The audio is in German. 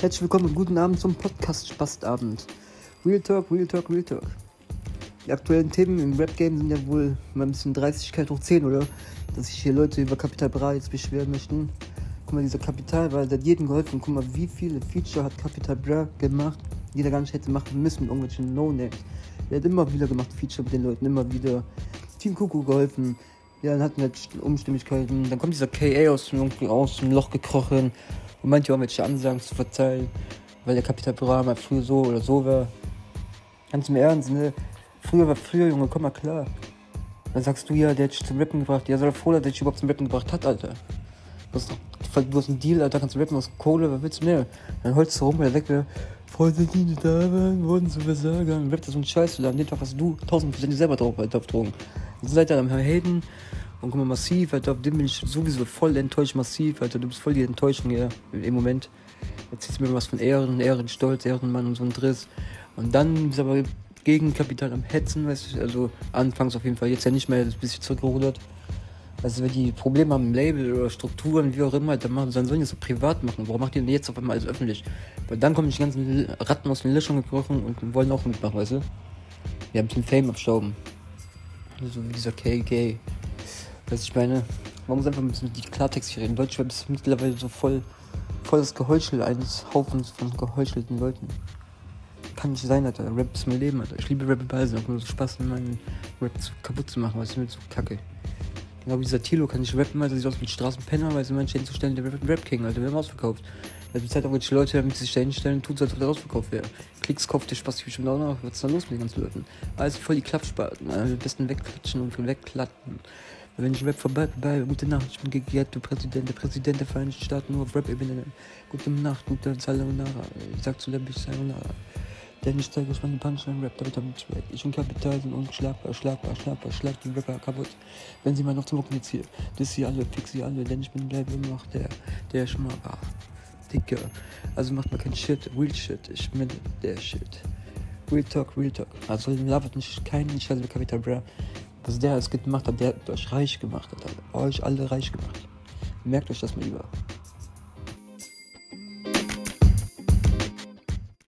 Herzlich willkommen und guten Abend zum Podcast Spastabend. Real Talk, Real Talk, Real Talk. Die aktuellen Themen im Rap-Game sind ja wohl mal ein bisschen Dreistigkeit hoch 10, oder? Dass sich hier Leute über Capital Bra jetzt beschweren möchten. Guck mal, dieser Kapital war seit jedem geholfen. Guck mal, wie viele Feature hat Capital Bra gemacht, die er gar nicht hätte machen müssen mit irgendwelchen No-Names. Er hat immer wieder gemacht Feature mit den Leuten, immer wieder Team Kuku geholfen. Ja, dann hatten wir Umstimmigkeiten. Dann kommt dieser KA aus dem, aus dem Loch gekrochen und manche auch welche Ansagen zu verzeihen, weil der Kapital Bra mal früher so oder so war. Ganz im Ernst, ne? Früher war früher, Junge, komm mal klar. Dann sagst du ja, der hat dich zum Rappen gebracht. Ja, soll froh, dass der dich überhaupt zum Rappen gebracht hat, Alter. Du hast, du hast einen Deal, Alter, kannst du rappen, aus Kohle, was willst du mehr? Dann holst du rum, weil er weg wäre. Freunde, die nicht da waren, wurden zu Versager. Dann rappt er so einen Scheiß, Alter. An dem Tag hast du 1000% selber drauf, Alter, auf Drogen. Dann seid ihr am Haten und guck mal, massiv, Alter, auf dem bin ich sowieso voll enttäuscht, massiv, Alter. Du bist voll die Enttäuschung hier im Moment. Erzählst mir was von Ehren, Ehrenstolz, Ehrenmann und so ein Driss. Und dann bist du aber gegen Kapital am Hetzen, weißt du, also anfangs auf jeden Fall, jetzt ja nicht mehr, das ist ein bisschen zurückgerudert. Also wenn die Probleme haben im Label oder Strukturen, wie auch immer, dann, machen, dann sollen die das so privat machen. Warum macht ihr denn jetzt auf einmal alles öffentlich? Weil dann kommen die ganzen Ratten aus den Löchern gekrochen und wollen auch mitmachen, weißt du? Wir haben ein bisschen Fame abstauben. So wie dieser KK. Weißt ich meine, man muss einfach ein bisschen die Klartext reden. Deutschrap ist mittlerweile so voll, voll das Geheuchel eines Haufens von geheuchelten Leuten. Kann nicht sein, Alter. Rap ist mein Leben, Alter. Ich liebe Rap bei Auch nur so Spaß, meinen Rap kaputt zu machen, weil ich mir so kacke. Genau wie dieser Tilo kann ich rappen, Alter. Sieht aus wie ein Straßenpenner, weil sie meinen Stellen zu stellen, der Rap, King, Alter. Wir haben ausverkauft. Also die Zeit auch welche Leute, damit sich stellen stellen, tut als ob der ausverkauft wäre. Klicks, kauft der Spaß bestimmt auch noch. Was ist da los mit den ganzen Leuten? Also voll die Klappspaten. Also am besten wegklatschen und wegklatten. Wenn ich Rap vorbei, vorbei, gute Nacht, ich bin geehrter Präsident, der Präsident der Vereinigten Staaten, nur auf Rap-Ebene. Gute Nacht, gute Sayonara. Ich sag zu Lembi Sayonara. Denn ich zeige euch meine Punchline Rap, damit damit Track. Ich und Kapital sind unschlagbar, schlagbar, schlagbar, schlag die Rapper kaputt. Wenn sie mal noch zum jetzt hier, das sie alle, fix sie alle, denn ich bin bleibe noch der, der war. Dicker. Also macht mal kein Shit, real Shit, ich bin der Shit. Real Talk, Real Talk. Also labert nicht keinen Scheiß mit Capital Bra. Was der alles gemacht hat, der hat euch reich gemacht, hat euch alle reich gemacht. Merkt euch das mal lieber.